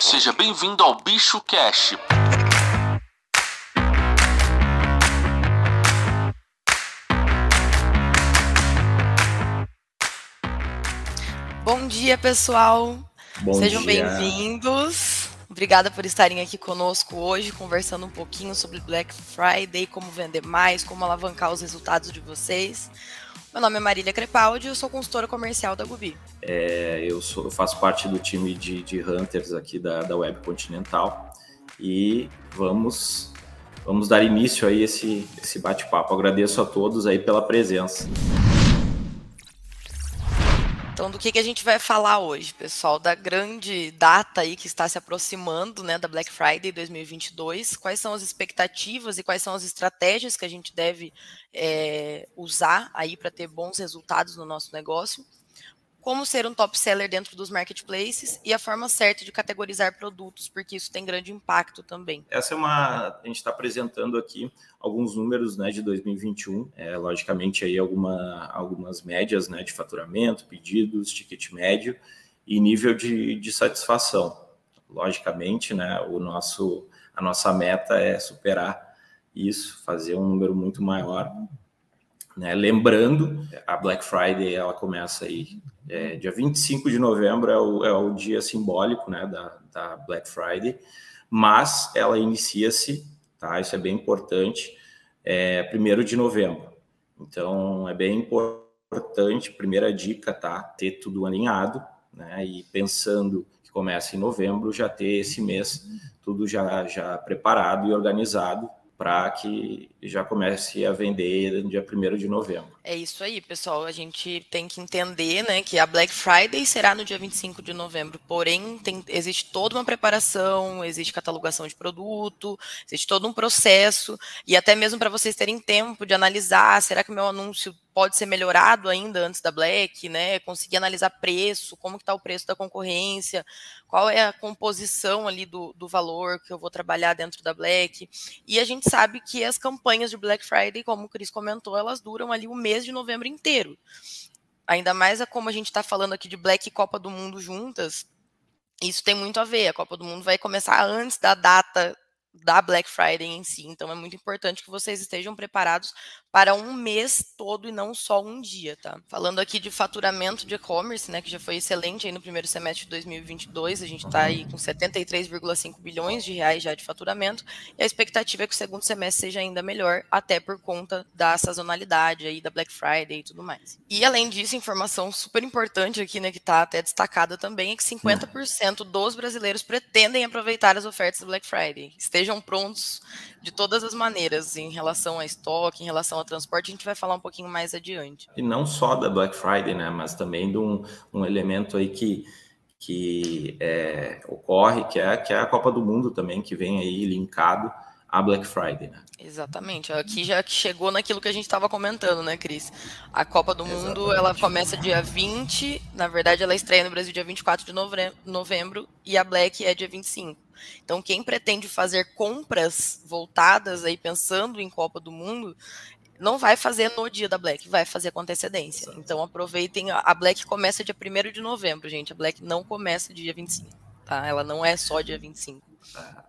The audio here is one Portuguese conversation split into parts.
Seja bem-vindo ao Bicho Cash. Bom dia, pessoal. Bom Sejam bem-vindos. Obrigada por estarem aqui conosco hoje, conversando um pouquinho sobre Black Friday, como vender mais, como alavancar os resultados de vocês. Meu nome é Marília Crepaldi, eu sou consultora comercial da Gubi. É, eu, sou- eu faço parte do time de, de hunters aqui da, da Web Continental e vamos vamos dar início aí a esse, esse bate-papo. Agradeço a todos aí pela presença. Então, do que, que a gente vai falar hoje, pessoal? Da grande data aí que está se aproximando, né, da Black Friday 2022. Quais são as expectativas e quais são as estratégias que a gente deve é, usar aí para ter bons resultados no nosso negócio? Como ser um top seller dentro dos marketplaces e a forma certa de categorizar produtos, porque isso tem grande impacto também. Essa é uma a gente está apresentando aqui alguns números né, de 2021, é, logicamente aí alguma, algumas médias né, de faturamento, pedidos, ticket médio e nível de, de satisfação. Logicamente, né, o nosso, a nossa meta é superar isso, fazer um número muito maior. Né? Lembrando, a Black Friday ela começa aí é, dia 25 de novembro, é o, é o dia simbólico né, da, da Black Friday, mas ela inicia-se, tá? Isso é bem importante, é 1 de novembro. Então é bem importante, primeira dica, tá? Ter tudo alinhado, né? E pensando que começa em novembro, já ter esse mês tudo já, já preparado e organizado para que já comece a vender no dia 1 de novembro. É isso aí, pessoal. A gente tem que entender, né, que a Black Friday será no dia 25 de novembro. Porém, tem, existe toda uma preparação, existe catalogação de produto, existe todo um processo e até mesmo para vocês terem tempo de analisar, será que o meu anúncio pode ser melhorado ainda antes da Black, né? Conseguir analisar preço, como que está o preço da concorrência, qual é a composição ali do, do valor que eu vou trabalhar dentro da Black. E a gente sabe que as campanhas de Black Friday, como o Cris comentou, elas duram ali o mês de novembro inteiro. Ainda mais a como a gente está falando aqui de Black e Copa do Mundo juntas, isso tem muito a ver. A Copa do Mundo vai começar antes da data da Black Friday em si. Então é muito importante que vocês estejam preparados para um mês todo e não só um dia, tá? Falando aqui de faturamento de e-commerce, né, que já foi excelente aí no primeiro semestre de 2022, a gente está aí com 73,5 bilhões de reais já de faturamento, e a expectativa é que o segundo semestre seja ainda melhor, até por conta da sazonalidade aí da Black Friday e tudo mais. E além disso, informação super importante aqui, né, que está até destacada também, é que 50% dos brasileiros pretendem aproveitar as ofertas da Black Friday. Estejam prontos de todas as maneiras em relação a estoque, em relação ao transporte, a gente vai falar um pouquinho mais adiante. E não só da Black Friday, né, mas também de um, um elemento aí que, que é, ocorre, que é, que é a Copa do Mundo também, que vem aí linkado à Black Friday, né? Exatamente. Aqui já chegou naquilo que a gente estava comentando, né, Cris? A Copa do Mundo, Exatamente. ela começa dia 20, na verdade ela estreia no Brasil dia 24 de novembro, novembro e a Black é dia 25. Então, quem pretende fazer compras voltadas aí pensando em Copa do Mundo, não vai fazer no dia da Black, vai fazer com antecedência. Exato. Então, aproveitem. A Black começa dia 1 de novembro, gente. A Black não começa dia 25, tá? Ela não é só dia 25.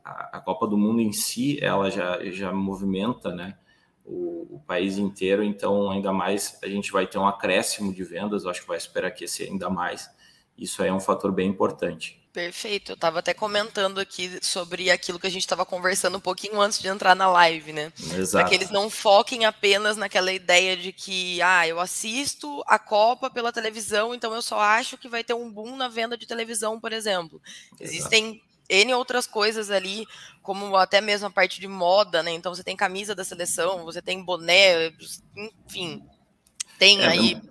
A, a Copa do Mundo em si, ela já, já movimenta, né, o, o país inteiro, então ainda mais a gente vai ter um acréscimo de vendas, acho que vai superaquecer ainda mais. Isso aí é um fator bem importante. Perfeito. Eu estava até comentando aqui sobre aquilo que a gente estava conversando um pouquinho antes de entrar na live, né? Para Exato. que eles não foquem apenas naquela ideia de que, ah, eu assisto a Copa pela televisão, então eu só acho que vai ter um boom na venda de televisão, por exemplo. Existem N outras coisas ali, como até mesmo a parte de moda, né? Então você tem camisa da seleção, você tem boné, enfim. Tem É, aí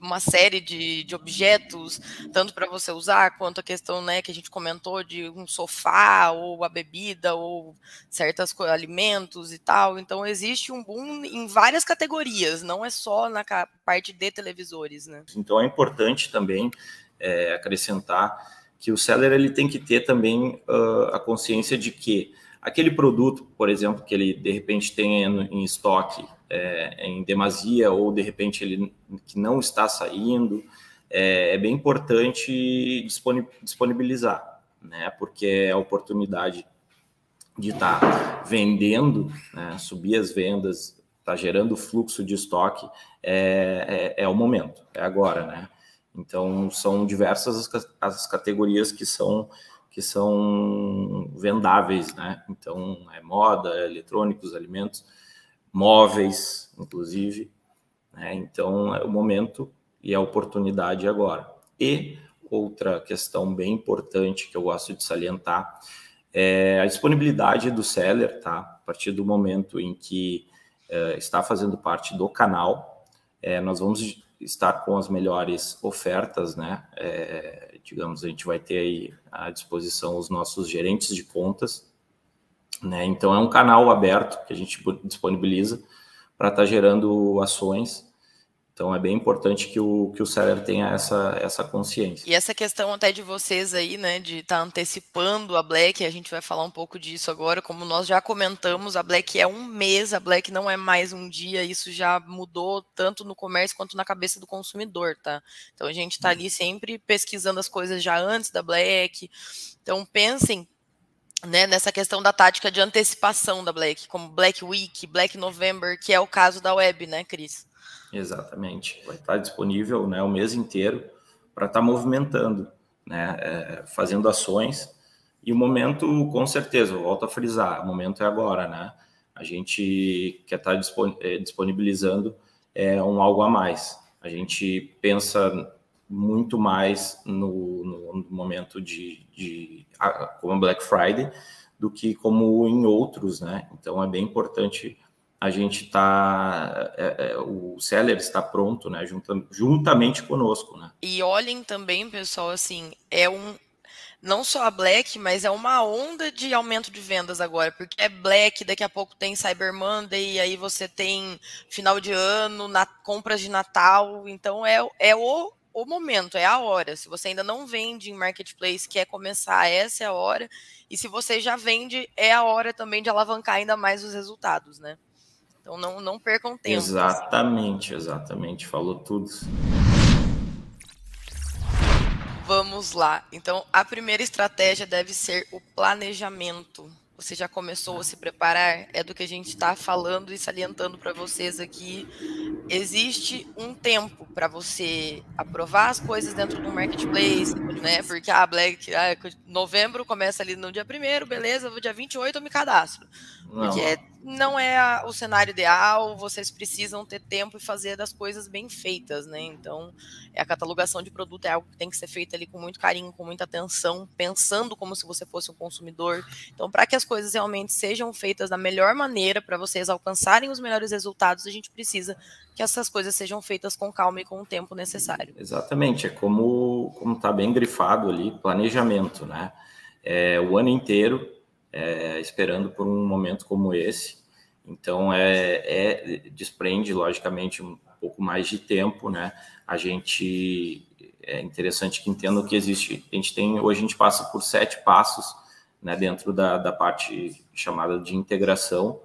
uma série de, de objetos, tanto para você usar, quanto a questão né, que a gente comentou de um sofá, ou a bebida, ou certos alimentos e tal. Então, existe um boom em várias categorias, não é só na parte de televisores. Né? Então, é importante também é, acrescentar que o seller ele tem que ter também uh, a consciência de que aquele produto, por exemplo, que ele de repente tem em estoque é, em demasia ou de repente ele que não está saindo, é, é bem importante disponibilizar, né? Porque é a oportunidade de estar tá vendendo, né? subir as vendas, tá gerando fluxo de estoque, é, é, é, o momento, é agora, né? Então são diversas as, as categorias que são que são vendáveis, né? Então é moda, é eletrônicos, alimentos, móveis, inclusive. Né? Então é o momento e a oportunidade agora. E outra questão bem importante que eu gosto de salientar é a disponibilidade do seller, tá? A partir do momento em que é, está fazendo parte do canal, é, nós vamos estar com as melhores ofertas, né? É, digamos, a gente vai ter aí à disposição os nossos gerentes de contas, né? Então é um canal aberto que a gente disponibiliza para estar tá gerando ações então é bem importante que o, que o seller tenha essa, essa consciência. E essa questão até de vocês aí, né, de estar tá antecipando a Black, a gente vai falar um pouco disso agora, como nós já comentamos, a Black é um mês, a Black não é mais um dia, isso já mudou tanto no comércio quanto na cabeça do consumidor, tá? Então a gente está ali sempre pesquisando as coisas já antes da Black. Então pensem né, nessa questão da tática de antecipação da Black, como Black Week, Black November, que é o caso da web, né, Cris? Exatamente. Vai estar disponível né, o mês inteiro para estar movimentando, né, é, fazendo ações. E o momento, com certeza, volto a frisar, o momento é agora, né? A gente quer estar é, disponibilizando é, um algo a mais. A gente pensa muito mais no, no momento de, de como Black Friday do que como em outros, né? Então é bem importante a gente está, é, é, o seller está pronto, né, junta, juntamente conosco, né. E olhem também, pessoal, assim, é um, não só a Black, mas é uma onda de aumento de vendas agora, porque é Black, daqui a pouco tem Cyber Monday, aí você tem final de ano, na, compras de Natal, então é, é o, o momento, é a hora. Se você ainda não vende em Marketplace, quer começar, essa é a hora, e se você já vende, é a hora também de alavancar ainda mais os resultados, né. Então não, não percam tempo. Assim. Exatamente, exatamente. Falou tudo. Vamos lá. Então, a primeira estratégia deve ser o planejamento. Você já começou a se preparar? É do que a gente está falando e salientando para vocês aqui. Existe um tempo para você aprovar as coisas dentro do marketplace, né? Porque a ah, Black, ah, novembro começa ali no dia primeiro, beleza, no dia 28 eu me cadastro. Não. Porque não é a, o cenário ideal, vocês precisam ter tempo e fazer das coisas bem feitas, né? Então, é a catalogação de produto é algo que tem que ser feito ali com muito carinho, com muita atenção, pensando como se você fosse um consumidor. Então, para que as coisas realmente sejam feitas da melhor maneira, para vocês alcançarem os melhores resultados, a gente precisa que essas coisas sejam feitas com calma e com o tempo necessário. Exatamente, é como como está bem grifado ali, planejamento, né? É, o ano inteiro é, esperando por um momento como esse. Então, é, é, desprende, logicamente, um pouco mais de tempo, né? A gente, é interessante que entendam que existe, a gente tem, hoje a gente passa por sete passos, né, dentro da, da parte chamada de integração.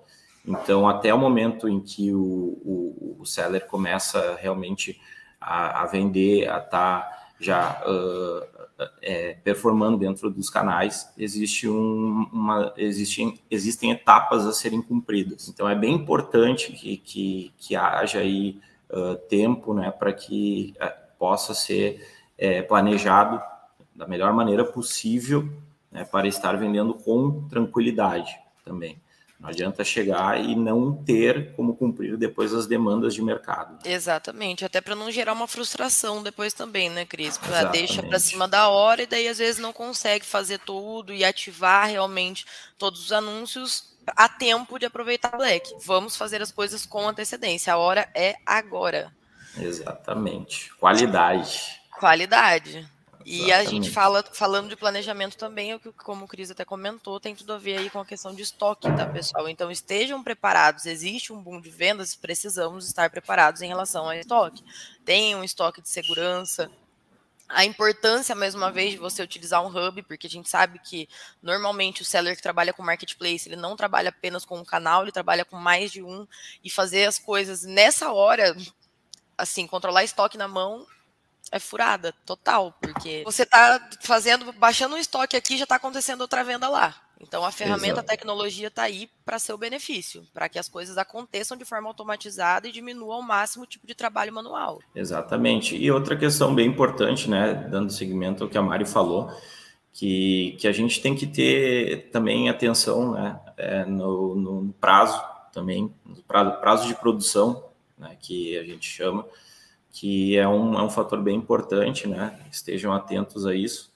Então, até o momento em que o, o, o seller começa realmente a, a vender, a estar tá já uh, é, performando dentro dos canais, existe um, uma, existem, existem etapas a serem cumpridas. Então é bem importante que, que, que haja aí uh, tempo né, para que possa ser é, planejado da melhor maneira possível né, para estar vendendo com tranquilidade também. Não adianta chegar e não ter como cumprir depois as demandas de mercado. Exatamente, até para não gerar uma frustração depois também, né, Cris? Pra deixa para cima da hora e daí às vezes não consegue fazer tudo e ativar realmente todos os anúncios a tempo de aproveitar a Black. Vamos fazer as coisas com antecedência. A hora é agora. Exatamente. Qualidade. Qualidade. E a gente fala, falando de planejamento também, como o Cris até comentou, tem tudo a ver aí com a questão de estoque, tá, pessoal? Então estejam preparados, existe um boom de vendas, precisamos estar preparados em relação ao estoque. Tenham um estoque de segurança, a importância, mais uma vez, de você utilizar um hub, porque a gente sabe que normalmente o seller que trabalha com marketplace, ele não trabalha apenas com um canal, ele trabalha com mais de um, e fazer as coisas nessa hora, assim, controlar estoque na mão é furada, total, porque você está fazendo, baixando um estoque aqui, já está acontecendo outra venda lá. Então a ferramenta, Exato. a tecnologia está aí para seu benefício, para que as coisas aconteçam de forma automatizada e diminua ao máximo o tipo de trabalho manual. Exatamente. E outra questão bem importante, né, dando seguimento ao que a Mari falou, que, que a gente tem que ter também atenção né, é, no, no, prazo também, no prazo, prazo de produção, né, que a gente chama, que é um, é um fator bem importante, né? Estejam atentos a isso,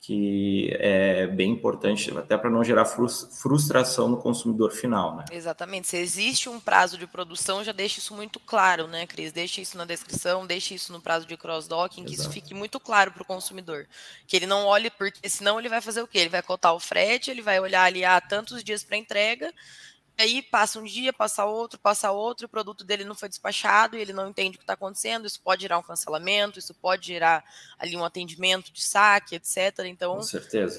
que é bem importante, até para não gerar frustração no consumidor final, né? Exatamente. Se existe um prazo de produção, já deixe isso muito claro, né, Cris? Deixe isso na descrição, deixe isso no prazo de cross-docking, que isso fique muito claro para o consumidor. Que ele não olhe, porque senão ele vai fazer o quê? Ele vai cotar o frete, ele vai olhar ali, ah, tantos dias para entrega, aí passa um dia, passa outro, passa outro, o produto dele não foi despachado e ele não entende o que está acontecendo. Isso pode gerar um cancelamento, isso pode gerar ali um atendimento de saque, etc. Então,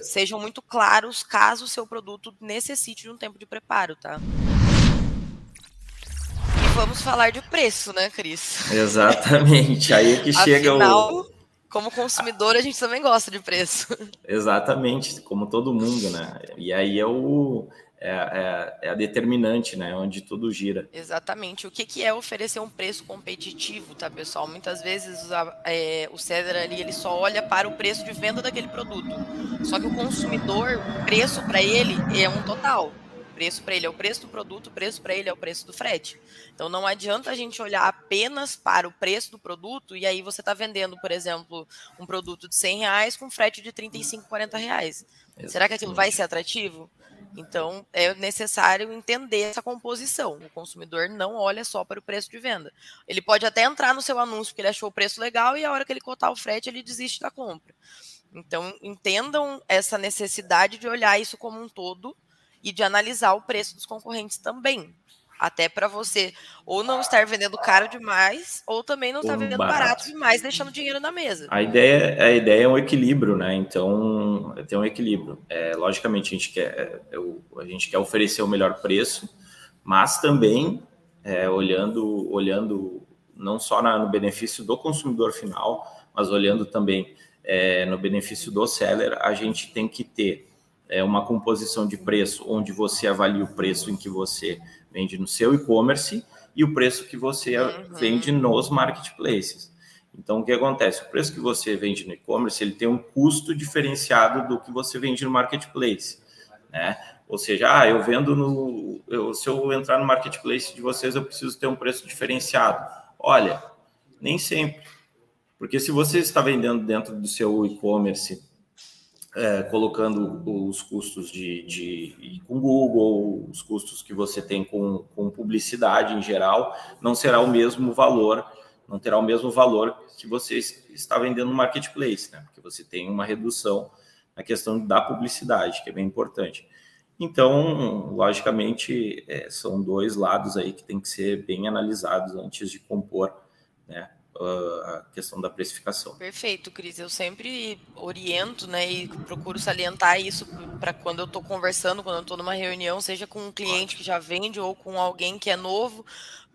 sejam muito claros caso o seu produto necessite de um tempo de preparo, tá? E vamos falar de preço, né, Cris? Exatamente. Aí é que chega Afinal, o. Como consumidor, a gente também gosta de preço. Exatamente, como todo mundo, né? E aí é o é, é, é, a determinante, né? Onde tudo gira. Exatamente. O que, que é oferecer um preço competitivo, tá, pessoal? Muitas vezes a, é, o César ali ele só olha para o preço de venda daquele produto. Só que o consumidor, o preço para ele é um total. O preço para ele é o preço do produto, o preço para ele é o preço do frete. Então não adianta a gente olhar apenas para o preço do produto e aí você está vendendo, por exemplo, um produto de 100 reais com frete de 35, 40 reais. Exatamente. Será que aquilo vai ser atrativo? Então, é necessário entender essa composição. O consumidor não olha só para o preço de venda. Ele pode até entrar no seu anúncio porque ele achou o preço legal e a hora que ele cotar o frete, ele desiste da compra. Então, entendam essa necessidade de olhar isso como um todo e de analisar o preço dos concorrentes também. Até para você ou não estar vendendo caro demais, ou também não estar vendendo barato. barato demais, deixando dinheiro na mesa. A ideia, a ideia é um equilíbrio, né? Então, tem um equilíbrio. É, logicamente, a gente, quer, é, a gente quer oferecer o melhor preço, mas também é, olhando, olhando não só na, no benefício do consumidor final, mas olhando também é, no benefício do seller, a gente tem que ter é, uma composição de preço onde você avalia o preço em que você vende no seu e-commerce e o preço que você uhum. vende nos marketplaces. Então, o que acontece? O preço que você vende no e-commerce, ele tem um custo diferenciado do que você vende no marketplace, né? Ou seja, ah, eu vendo no... Eu, se eu entrar no marketplace de vocês, eu preciso ter um preço diferenciado. Olha, nem sempre. Porque se você está vendendo dentro do seu e-commerce é, colocando os custos de, de, com Google, os custos que você tem com, com publicidade em geral, não será o mesmo valor, não terá o mesmo valor que você está vendendo no marketplace, né? Porque você tem uma redução na questão da publicidade, que é bem importante. Então, logicamente, é, são dois lados aí que tem que ser bem analisados antes de compor né, a questão da precificação. Perfeito, Cris. Eu sempre oriento, né, e procuro salientar isso para quando eu estou conversando, quando eu estou numa reunião, seja com um cliente que já vende ou com alguém que é novo,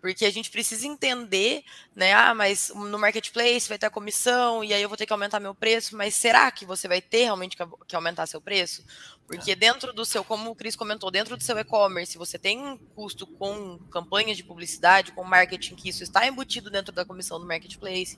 porque a gente precisa entender, né? Ah, mas no marketplace vai ter a comissão e aí eu vou ter que aumentar meu preço, mas será que você vai ter realmente que aumentar seu preço? Porque dentro do seu, como o Cris comentou, dentro do seu e-commerce, você tem um custo com campanhas de publicidade, com marketing, que isso está embutido dentro da comissão do marketplace.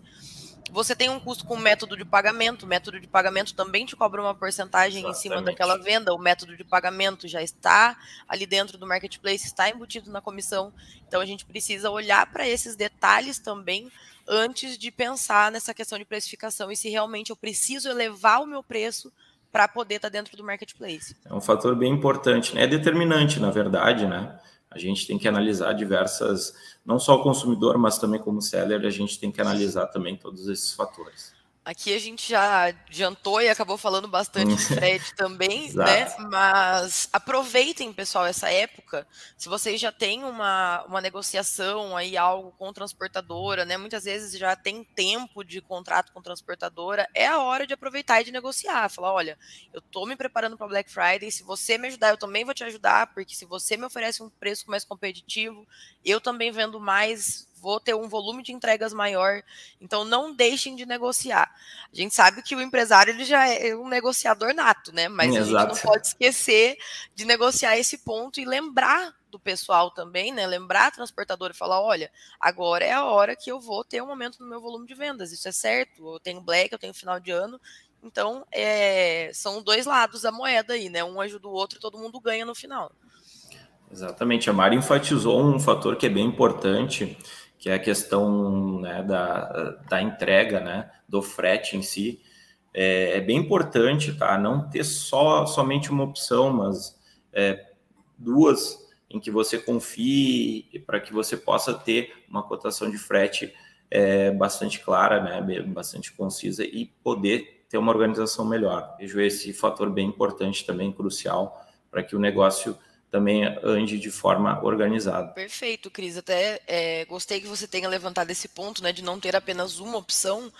Você tem um custo com método de pagamento. O método de pagamento também te cobra uma porcentagem Exatamente. em cima daquela venda. O método de pagamento já está ali dentro do marketplace, está embutido na comissão. Então a gente precisa olhar para esses detalhes também antes de pensar nessa questão de precificação e se realmente eu preciso elevar o meu preço para poder estar tá dentro do marketplace. É um fator bem importante, né? É determinante, na verdade, né? A gente tem que analisar diversas, não só o consumidor, mas também como seller, a gente tem que analisar também todos esses fatores. Aqui a gente já adiantou e acabou falando bastante de frete também, né? Mas aproveitem, pessoal, essa época. Se vocês já têm uma, uma negociação aí, algo com transportadora, né? Muitas vezes já tem tempo de contrato com transportadora, é a hora de aproveitar e de negociar. Falar, olha, eu tô me preparando para Black Friday, se você me ajudar, eu também vou te ajudar, porque se você me oferece um preço mais competitivo, eu também vendo mais vou ter um volume de entregas maior. Então não deixem de negociar. A gente sabe que o empresário ele já é um negociador nato, né? Mas Exato. a gente não pode esquecer de negociar esse ponto e lembrar do pessoal também, né? Lembrar a transportadora e falar: olha, agora é a hora que eu vou ter um aumento no meu volume de vendas. Isso é certo. Eu tenho black, eu tenho final de ano. Então, é, são dois lados da moeda aí, né? Um ajuda o outro e todo mundo ganha no final. Exatamente. A Mari enfatizou um fator que é bem importante, que é a questão né, da, da entrega, né? Do frete em si. É, é bem importante, tá? Não ter só somente uma opção, mas é, duas em que você confie para que você possa ter uma cotação de frete é, bastante clara, né, bastante concisa e poder ter uma organização melhor. Vejo esse fator bem importante também, crucial, para que o negócio também ande de forma organizada. Perfeito, Cris. Até é, gostei que você tenha levantado esse ponto, né, de não ter apenas uma opção,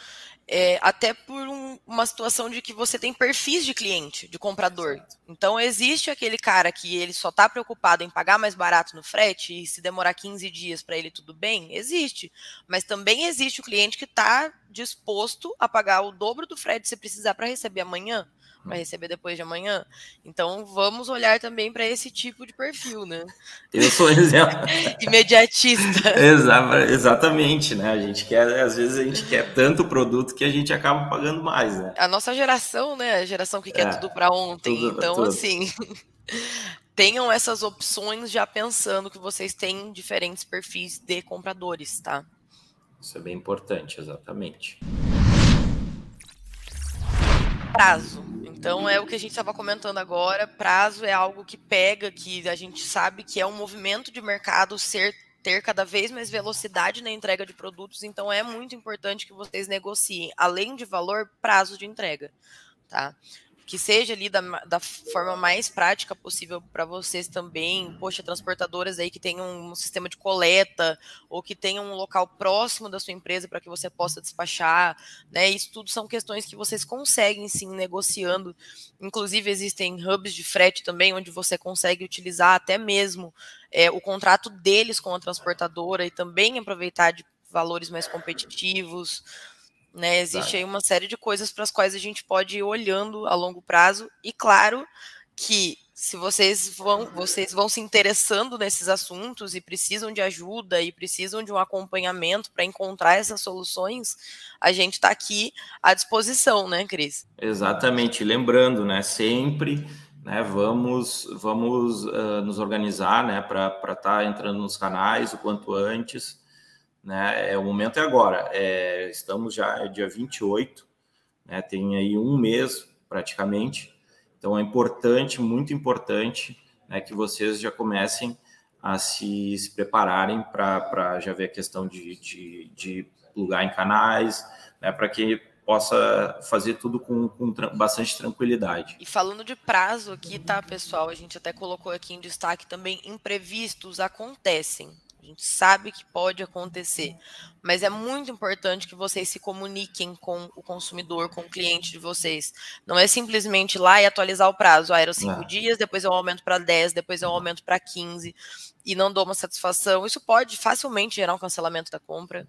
é, até por um, uma situação de que você tem perfis de cliente, de comprador. Então, existe aquele cara que ele só está preocupado em pagar mais barato no frete e se demorar 15 dias para ele tudo bem? Existe. Mas também existe o cliente que está disposto a pagar o dobro do frete se precisar para receber amanhã para receber depois de amanhã. Então vamos olhar também para esse tipo de perfil, né? Eu sou exemplo. Imediatista. Exa exatamente, né? A gente quer, às vezes a gente quer tanto produto que a gente acaba pagando mais, né? A nossa geração, né? A geração que quer é, tudo para ontem. Tudo, então, tudo. assim. tenham essas opções já pensando que vocês têm diferentes perfis de compradores, tá? Isso é bem importante, exatamente. Prazo. Então é o que a gente estava comentando agora. Prazo é algo que pega, que a gente sabe que é um movimento de mercado ser ter cada vez mais velocidade na entrega de produtos, então é muito importante que vocês negociem, além de valor, prazo de entrega, tá? Que seja ali da, da forma mais prática possível para vocês também. Poxa, transportadoras aí que tenham um sistema de coleta ou que tenham um local próximo da sua empresa para que você possa despachar, né? Isso tudo são questões que vocês conseguem sim negociando. Inclusive existem hubs de frete também onde você consegue utilizar até mesmo é, o contrato deles com a transportadora e também aproveitar de valores mais competitivos. Né? Existe aí uma série de coisas para as quais a gente pode ir olhando a longo prazo, e claro que se vocês vão, vocês vão se interessando nesses assuntos e precisam de ajuda e precisam de um acompanhamento para encontrar essas soluções, a gente está aqui à disposição, né, Cris? Exatamente. Lembrando, né, sempre né, vamos, vamos uh, nos organizar né, para estar tá entrando nos canais o quanto antes né? É, o momento é agora. É, estamos já dia 28, né? Tem aí um mês praticamente. Então é importante, muito importante, né, que vocês já comecem a se, se prepararem para já ver a questão de, de, de em canais, né, para que possa fazer tudo com, com bastante tranquilidade. E falando de prazo aqui, tá, pessoal? A gente até colocou aqui em destaque também imprevistos acontecem. A gente sabe que pode acontecer, mas é muito importante que vocês se comuniquem com o consumidor, com o cliente de vocês. Não é simplesmente ir lá e atualizar o prazo. Ah, eram cinco dias, depois eu aumento para 10, depois eu aumento para 15 e não dou uma satisfação. Isso pode facilmente gerar um cancelamento da compra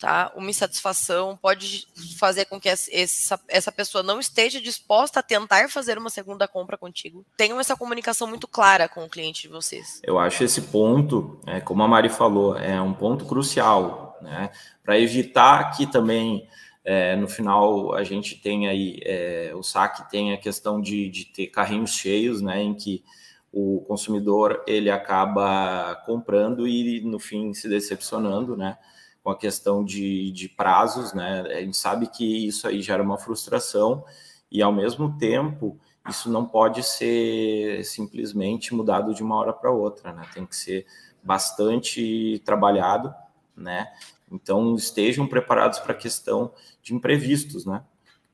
tá? Uma insatisfação pode fazer com que essa, essa pessoa não esteja disposta a tentar fazer uma segunda compra contigo. Tenham essa comunicação muito clara com o cliente de vocês. Eu acho esse ponto, é, como a Mari falou, é um ponto crucial, né? Para evitar que também é, no final a gente tenha aí é, o saque tem a questão de, de ter carrinhos cheios, né? Em que o consumidor ele acaba comprando e no fim se decepcionando, né? Com a questão de, de prazos, né? A gente sabe que isso aí gera uma frustração e, ao mesmo tempo, isso não pode ser simplesmente mudado de uma hora para outra, né? Tem que ser bastante trabalhado, né? Então, estejam preparados para a questão de imprevistos, né?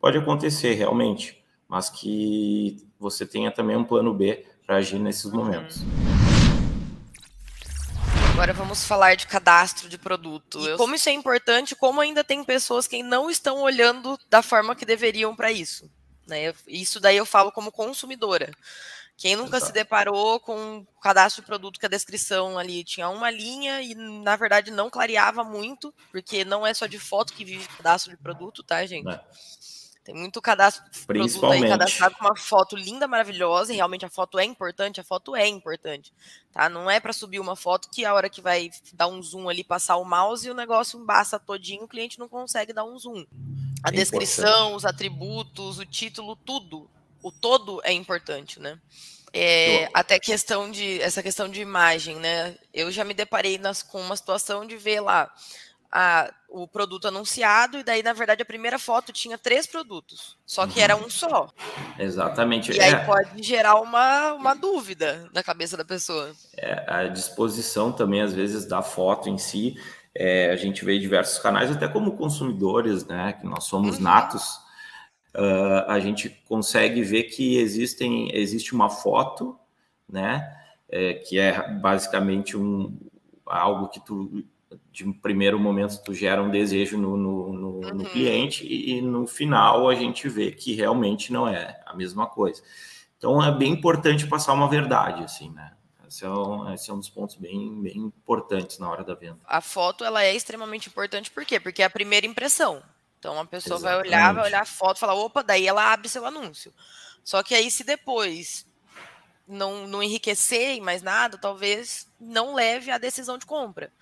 Pode acontecer realmente, mas que você tenha também um plano B para agir nesses momentos. Agora vamos falar de cadastro de produto. E como isso é importante, como ainda tem pessoas que não estão olhando da forma que deveriam para isso. Né? Isso daí eu falo como consumidora. Quem nunca Exato. se deparou com o cadastro de produto que a descrição ali tinha uma linha e, na verdade, não clareava muito, porque não é só de foto que vive cadastro de produto, tá, gente? É. Tem muito cadastro de produto aí cadastrado com uma foto linda, maravilhosa, e realmente a foto é importante, a foto é importante, tá? Não é para subir uma foto que a hora que vai dar um zoom ali, passar o mouse e o negócio embaça todinho, o cliente não consegue dar um zoom. A é descrição, importante. os atributos, o título, tudo o todo é importante, né? É, até questão de essa questão de imagem, né? Eu já me deparei nas, com uma situação de ver lá a, o produto anunciado, e daí, na verdade, a primeira foto tinha três produtos, só que uhum. era um só. Exatamente. E é. aí pode gerar uma, uma dúvida na cabeça da pessoa. É, a disposição também, às vezes, da foto em si. É, a gente vê diversos canais, até como consumidores, né? Que nós somos uhum. natos uh, a gente consegue ver que existem, existe uma foto, né, é, que é basicamente um, algo que tu, de um primeiro momento, tu gera um desejo no, no, no, uhum. no cliente e, no final a gente vê que realmente não é a mesma coisa. Então é bem importante passar uma verdade, assim, né? Esse é, um, esse é um dos pontos bem, bem importantes na hora da venda. A foto ela é extremamente importante, por quê? Porque é a primeira impressão. Então a pessoa Exatamente. vai olhar, vai olhar a foto, falar, opa, daí ela abre seu anúncio. Só que aí se depois não, não enriquecer em mais nada, talvez não leve à decisão de compra.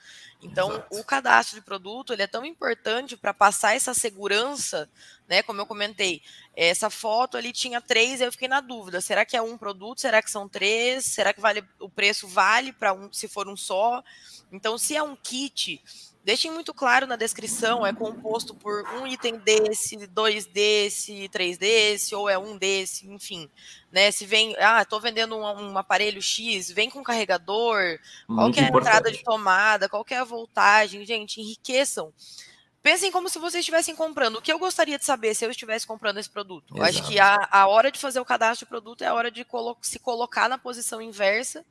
Então, Exato. o cadastro de produto ele é tão importante para passar essa segurança, né? Como eu comentei, essa foto ali tinha três, eu fiquei na dúvida: será que é um produto? Será que são três? Será que vale o preço vale para um se for um só? Então, se é um kit, Deixem muito claro na descrição, é composto por um item desse, dois desse, três desse, ou é um desse, enfim. Né? Se vem, ah, estou vendendo um, um, aparelho X, vem com carregador, qual é a entrada de tomada, qual é a voltagem, gente, enriqueçam. Pensem como se vocês estivessem comprando. O que eu gostaria de saber se eu estivesse comprando esse produto? Exato. Acho que a, a hora de fazer o cadastro de produto é a hora de colo se colocar na posição inversa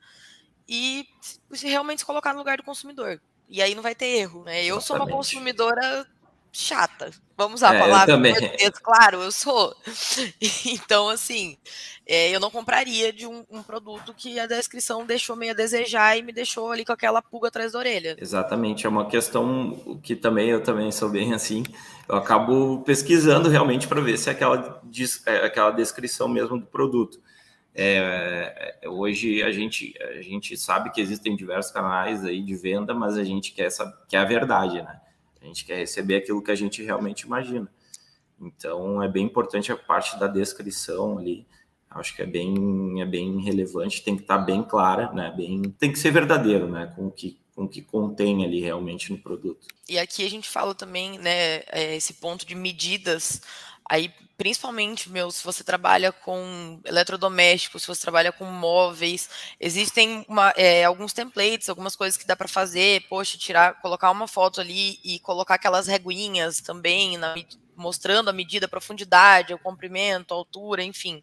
e se realmente se colocar no lugar do consumidor. E aí não vai ter erro, né? Eu Exatamente. sou uma consumidora chata. Vamos usar a é, palavra eu claro, eu sou. Então, assim, é, eu não compraria de um, um, produto que a descrição deixou meio a desejar e me deixou ali com aquela pulga atrás da orelha. Exatamente, é uma questão que também eu também sou bem assim. Eu acabo pesquisando realmente para ver se é aquela, é aquela descrição mesmo do produto. É, é, hoje a gente, a gente sabe que existem diversos canais aí de venda, mas a gente quer, essa, quer a verdade, né? A gente quer receber aquilo que a gente realmente imagina. Então é bem importante a parte da descrição ali. Acho que é bem, é bem relevante, tem que estar bem clara, né? Bem, tem que ser verdadeiro, né? Com o que com o que contém ali realmente no produto. E aqui a gente fala também, né, é, esse ponto de medidas Aí, principalmente, meu, se você trabalha com eletrodomésticos, se você trabalha com móveis, existem uma, é, alguns templates, algumas coisas que dá para fazer, poxa, tirar, colocar uma foto ali e colocar aquelas reguinhas também na, mostrando a medida, a profundidade, o comprimento, a altura, enfim.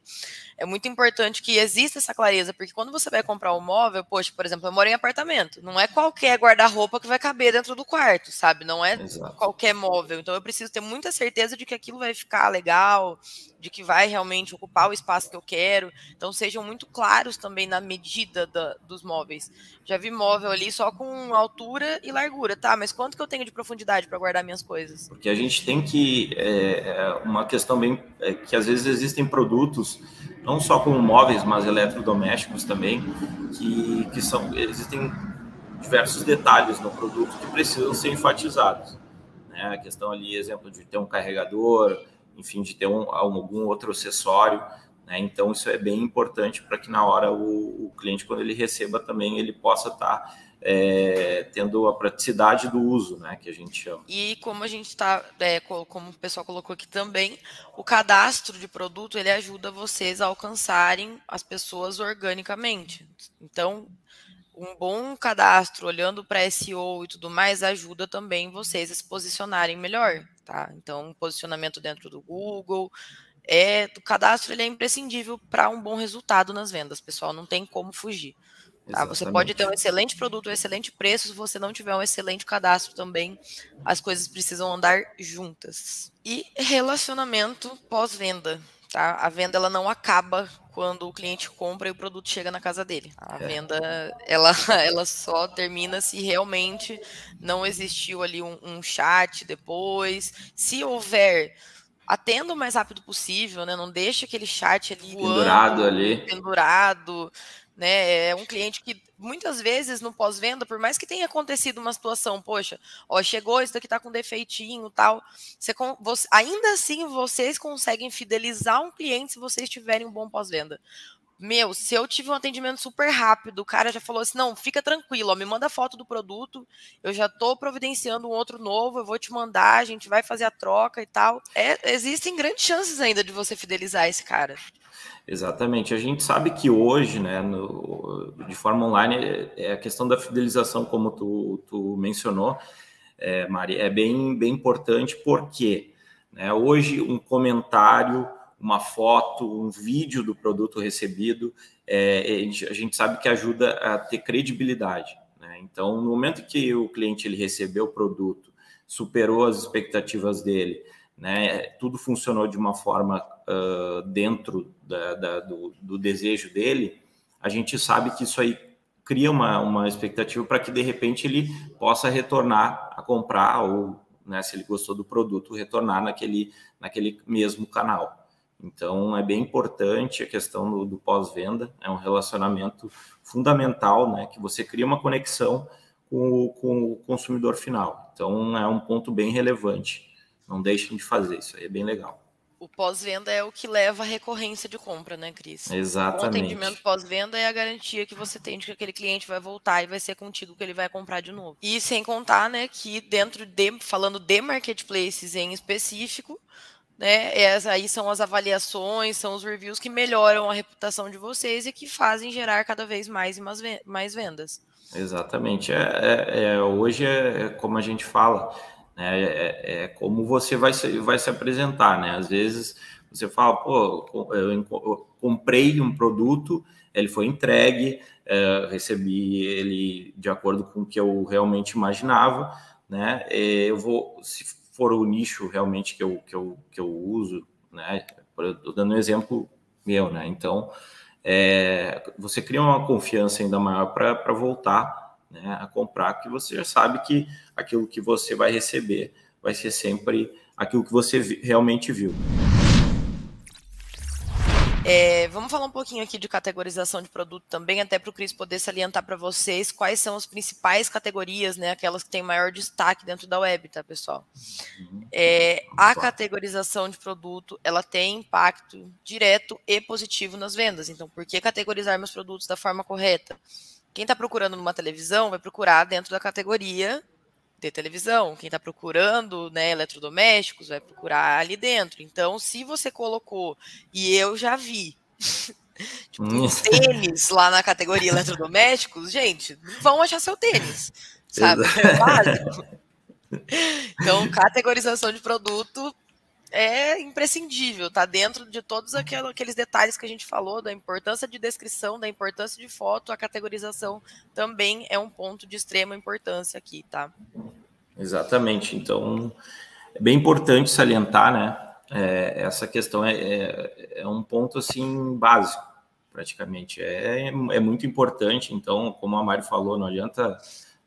É muito importante que exista essa clareza, porque quando você vai comprar um móvel, poxa, por exemplo, eu moro em apartamento, não é qualquer guarda-roupa que vai caber dentro do quarto, sabe? Não é Exato. qualquer móvel. Então eu preciso ter muita certeza de que aquilo vai ficar legal, de que vai realmente ocupar o espaço que eu quero. Então sejam muito claros também na medida da, dos móveis. Já vi móvel ali só com altura e largura, tá? Mas quanto que eu tenho de profundidade para guardar minhas coisas? Porque a gente tem que é, é uma questão bem é, que às vezes existem produtos não só como móveis, mas eletrodomésticos também, que, que são existem diversos detalhes no produto que precisam ser enfatizados. Né? A questão ali, exemplo de ter um carregador, enfim, de ter um, algum outro acessório. Né? Então, isso é bem importante para que na hora o, o, cliente, quando ele receba também, ele possa estar tá, é, tendo a praticidade do uso, né, que a gente chama. E como a gente está, é, como o pessoal colocou aqui também, o cadastro de produto ele ajuda vocês a alcançarem as pessoas organicamente. Então, um bom cadastro, olhando para SEO e tudo mais, ajuda também vocês a se posicionarem melhor, tá? Então, posicionamento dentro do Google, é, o cadastro ele é imprescindível para um bom resultado nas vendas, pessoal, não tem como fugir. Tá? Você pode ter um excelente produto, um excelente preço, se você não tiver um excelente cadastro também, as coisas precisam andar juntas. E relacionamento pós-venda Tá? A venda ela não acaba quando o cliente compra e o produto chega na casa dele. A é. venda ela, ela só termina se realmente não existiu ali um, um chat depois. Se houver atenda o mais rápido possível, né? Não deixa aquele chat ali pendurado voando, ali, pendurado, né? É um cliente que muitas vezes no pós-venda, por mais que tenha acontecido uma situação, poxa, ó, chegou, isso daqui tá com defeitinho tal, você, você, ainda assim vocês conseguem fidelizar um cliente se vocês tiverem um bom pós-venda. Meu, se eu tive um atendimento super rápido, o cara já falou assim: não, fica tranquilo, ó, me manda foto do produto, eu já tô providenciando um outro novo, eu vou te mandar, a gente vai fazer a troca e tal. É, existem grandes chances ainda de você fidelizar esse cara. Exatamente. A gente sabe que hoje, né, no, de forma online, é, é a questão da fidelização, como tu, tu mencionou, é, Mari, é bem, bem importante, porque né, hoje um comentário, uma foto, um vídeo do produto recebido, é, a gente sabe que ajuda a ter credibilidade. Né? Então, no momento que o cliente ele recebeu o produto, superou as expectativas dele, né, tudo funcionou de uma forma uh, dentro da, da, do, do, desejo dele, a gente sabe que isso aí cria uma, uma expectativa para que de repente ele possa retornar a comprar ou, né, se ele gostou do produto, retornar naquele, naquele mesmo canal. Então é bem importante a questão do, do pós-venda, é um relacionamento fundamental, né, que você cria uma conexão com o, com o consumidor final. Então é um ponto bem relevante. Não deixem de fazer isso aí, é bem legal o pós-venda é o que leva à recorrência de compra, né, Cris? Exatamente. O atendimento pós-venda é a garantia que você tem de que aquele cliente vai voltar e vai ser contigo que ele vai comprar de novo. E sem contar, né, que dentro de, falando de marketplaces em específico, né, essas aí são as avaliações, são os reviews que melhoram a reputação de vocês e que fazem gerar cada vez mais e mais vendas. Exatamente. É, é, é hoje é como a gente fala, né? É, é, como você vai se, vai se apresentar, né? Às vezes você fala, pô, eu, comprei um produto, ele foi entregue, é, recebi ele de acordo com o que eu realmente imaginava, né? Eu vou, se for o nicho realmente que eu, que eu, que eu uso, né? Estou dando um exemplo meu, né? Então, é, você cria uma confiança ainda maior para voltar né, a comprar, que você já sabe que aquilo que você vai receber vai ser sempre aquilo que você realmente viu. É, vamos falar um pouquinho aqui de categorização de produto também, até para o Cris poder salientar para vocês quais são as principais categorias, né? Aquelas que têm maior destaque dentro da web, tá, pessoal? É, a categorização de produto ela tem impacto direto e positivo nas vendas. Então, por que categorizar meus produtos da forma correta? Quem está procurando numa televisão vai procurar dentro da categoria de televisão. Quem está procurando né, eletrodomésticos vai procurar ali dentro. Então, se você colocou, e eu já vi, tipo, hum. tênis lá na categoria eletrodomésticos, gente, vão achar seu tênis. Sabe? É básico. Então, categorização de produto é imprescindível, tá dentro de todos aqueles detalhes que a gente falou, da importância de descrição, da importância de foto, a categorização também é um ponto de extrema importância aqui, tá? Exatamente. Então, é bem importante salientar, né? É, essa questão é, é, é, um ponto assim básico, praticamente. É, é muito importante. Então, como a Mari falou, não adianta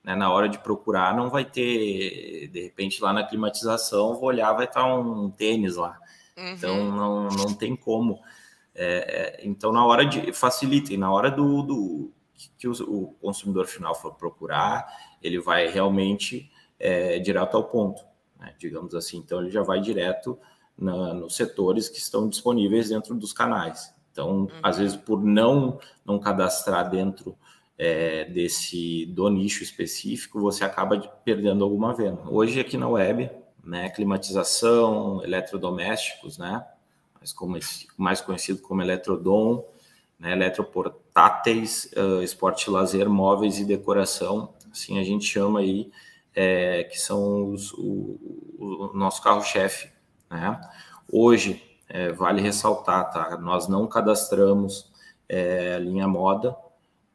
né, na hora de procurar, não vai ter, de repente, lá na climatização, vou olhar, vai estar um tênis lá. Uhum. Então, não, não tem como. É, é, então, na hora de. Facilitem, na hora do, do que o, o, consumidor final for procurar, ele vai realmente é, direto ao ponto, né, digamos assim. Então, ele já vai direto na, nos setores que estão disponíveis dentro dos canais. Então, uhum. às vezes, por não, não cadastrar dentro é, desse do nicho específico, você acaba perdendo alguma venda. Hoje aqui na web, né, climatização, eletrodomésticos, né, como, mais conhecido como eletrodom, né, eletroportáteis, uh, esporte lazer, móveis e decoração, assim a gente chama aí, é, que são os, o, o nosso carro-chefe. Né? Hoje, é, vale ressaltar, tá? nós não cadastramos é, linha moda,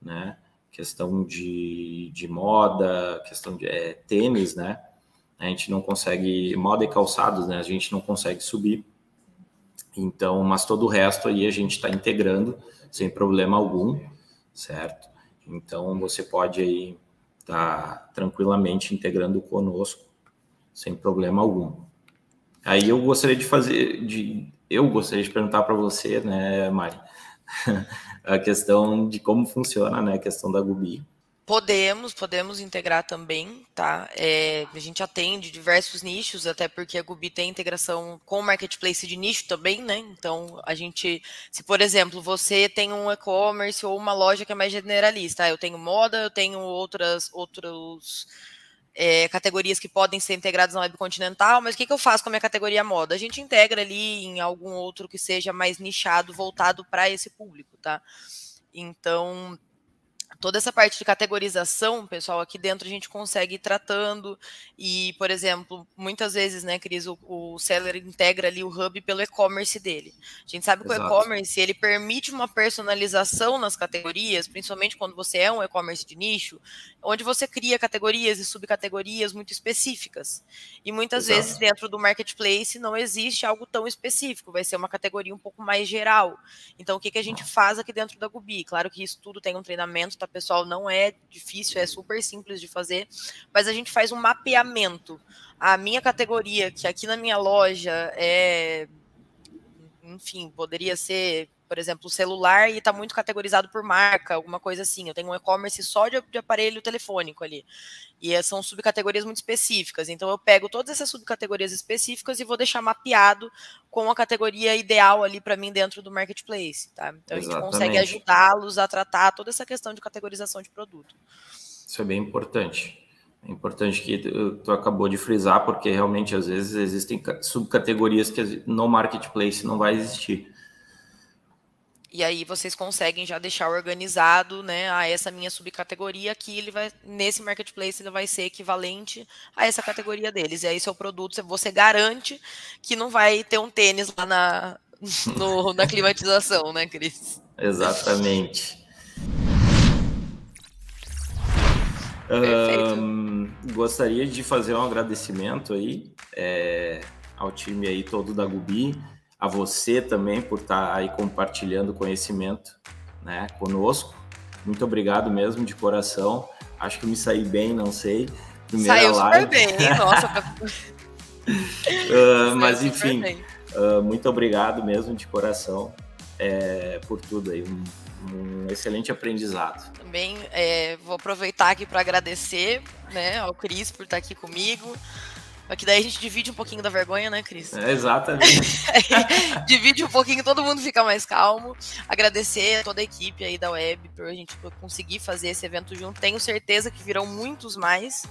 né? Questão de, de moda, questão de é, tênis, né? A gente não consegue, moda e calçados, né? A gente não consegue subir. Então, mas todo o resto aí a gente está integrando sem problema algum, certo? Então você pode aí estar tá tranquilamente integrando conosco sem problema algum. Aí eu gostaria de fazer, de, eu gostaria de perguntar para você, né, Mari, a questão de como funciona, né, a questão da Gubi. Podemos, podemos integrar também, tá? É, a gente atende diversos nichos, até porque a Gubi tem integração com o marketplace de nicho também, né? Então, a gente, se por exemplo, você tem um e-commerce ou uma loja que é mais generalista, eu tenho moda, eu tenho outras, outros é, categorias que podem ser integradas na Web Continental, mas o que, que eu faço com a minha categoria moda? A gente integra ali em algum outro que seja mais nichado, voltado para esse público, tá? Então, toda essa parte de categorização, pessoal, aqui dentro a gente consegue ir tratando e, por exemplo, muitas vezes, né, Cris, o, o seller integra ali o hub pelo e-commerce dele. A gente sabe que Exato. o e-commerce, ele permite uma personalização nas categorias, principalmente quando você é um e-commerce de nicho, onde você cria categorias e subcategorias muito específicas. E muitas Exato. vezes dentro do marketplace não existe algo tão específico, vai ser uma categoria um pouco mais geral. Então, o que, que a gente faz aqui dentro da Gubi? Claro que isso tudo tem um treinamento, tá pessoal, não é difícil, é super simples de fazer, mas a gente faz um mapeamento. A minha categoria, que aqui na minha loja é. Enfim, poderia ser por exemplo, celular e está muito categorizado por marca, alguma coisa assim. Eu tenho um e-commerce só de, de, aparelho telefônico ali. E é, são subcategorias muito específicas. Então eu pego todas essas subcategorias específicas e vou deixar mapeado com a categoria ideal ali para mim dentro do marketplace, tá? Então Exatamente. a gente consegue ajudá-los a tratar toda essa questão de categorização de produto. Isso é bem importante. É importante que tu, tu acabou de frisar, porque realmente às vezes existem subcategorias que no marketplace não vai existir. E aí vocês conseguem já deixar organizado, né, a essa minha subcategoria aqui, ele vai nesse marketplace ele vai ser equivalente a essa categoria deles. E aí seu produto, você garante que não vai ter um tênis lá na no, na climatização, né, Cris? Exatamente. Um, gostaria de fazer um agradecimento aí é, ao time aí todo da Gubi a você também por estar aí compartilhando conhecimento né, conosco. Muito obrigado mesmo, de coração. Acho que me saí bem, não sei. Primeira Saiu live. super bem, nossa. uh, mas enfim, uh, muito obrigado mesmo, de coração, é, por tudo aí. Um, um excelente aprendizado. Também é, vou aproveitar aqui para agradecer né, ao Cris por estar aqui comigo. Que daí a gente divide um pouquinho da vergonha, né, Cris? É, exatamente. divide um pouquinho, todo mundo fica mais calmo. Agradecer a toda a equipe aí da web por a gente conseguir fazer esse evento junto. Tenho certeza que virão muitos mais.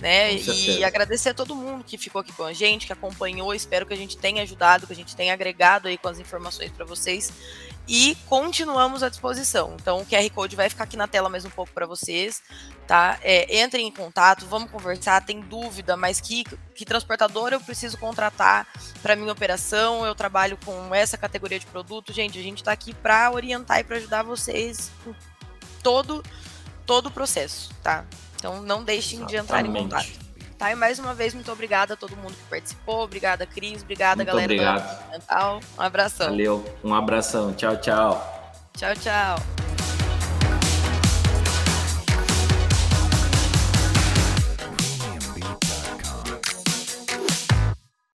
Né? E agradecer a todo mundo que ficou aqui com a gente, que acompanhou. Espero que a gente tenha ajudado, que a gente tenha agregado aí com as informações para vocês e continuamos à disposição. Então, o QR Code vai ficar aqui na tela mais um pouco para vocês, tá? É, entrem em contato, vamos conversar. Tem dúvida, mas que, que transportador eu preciso contratar para minha operação? Eu trabalho com essa categoria de produto. Gente, a gente está aqui para orientar e para ajudar vocês em todo, todo o processo, tá? Então, não deixem Exatamente. de entrar em contato. Tá? E mais uma vez, muito obrigada a todo mundo que participou. Obrigada, Cris. Obrigada, muito galera obrigado. do Um abração. Valeu. Um abração. Tchau, tchau. Tchau, tchau.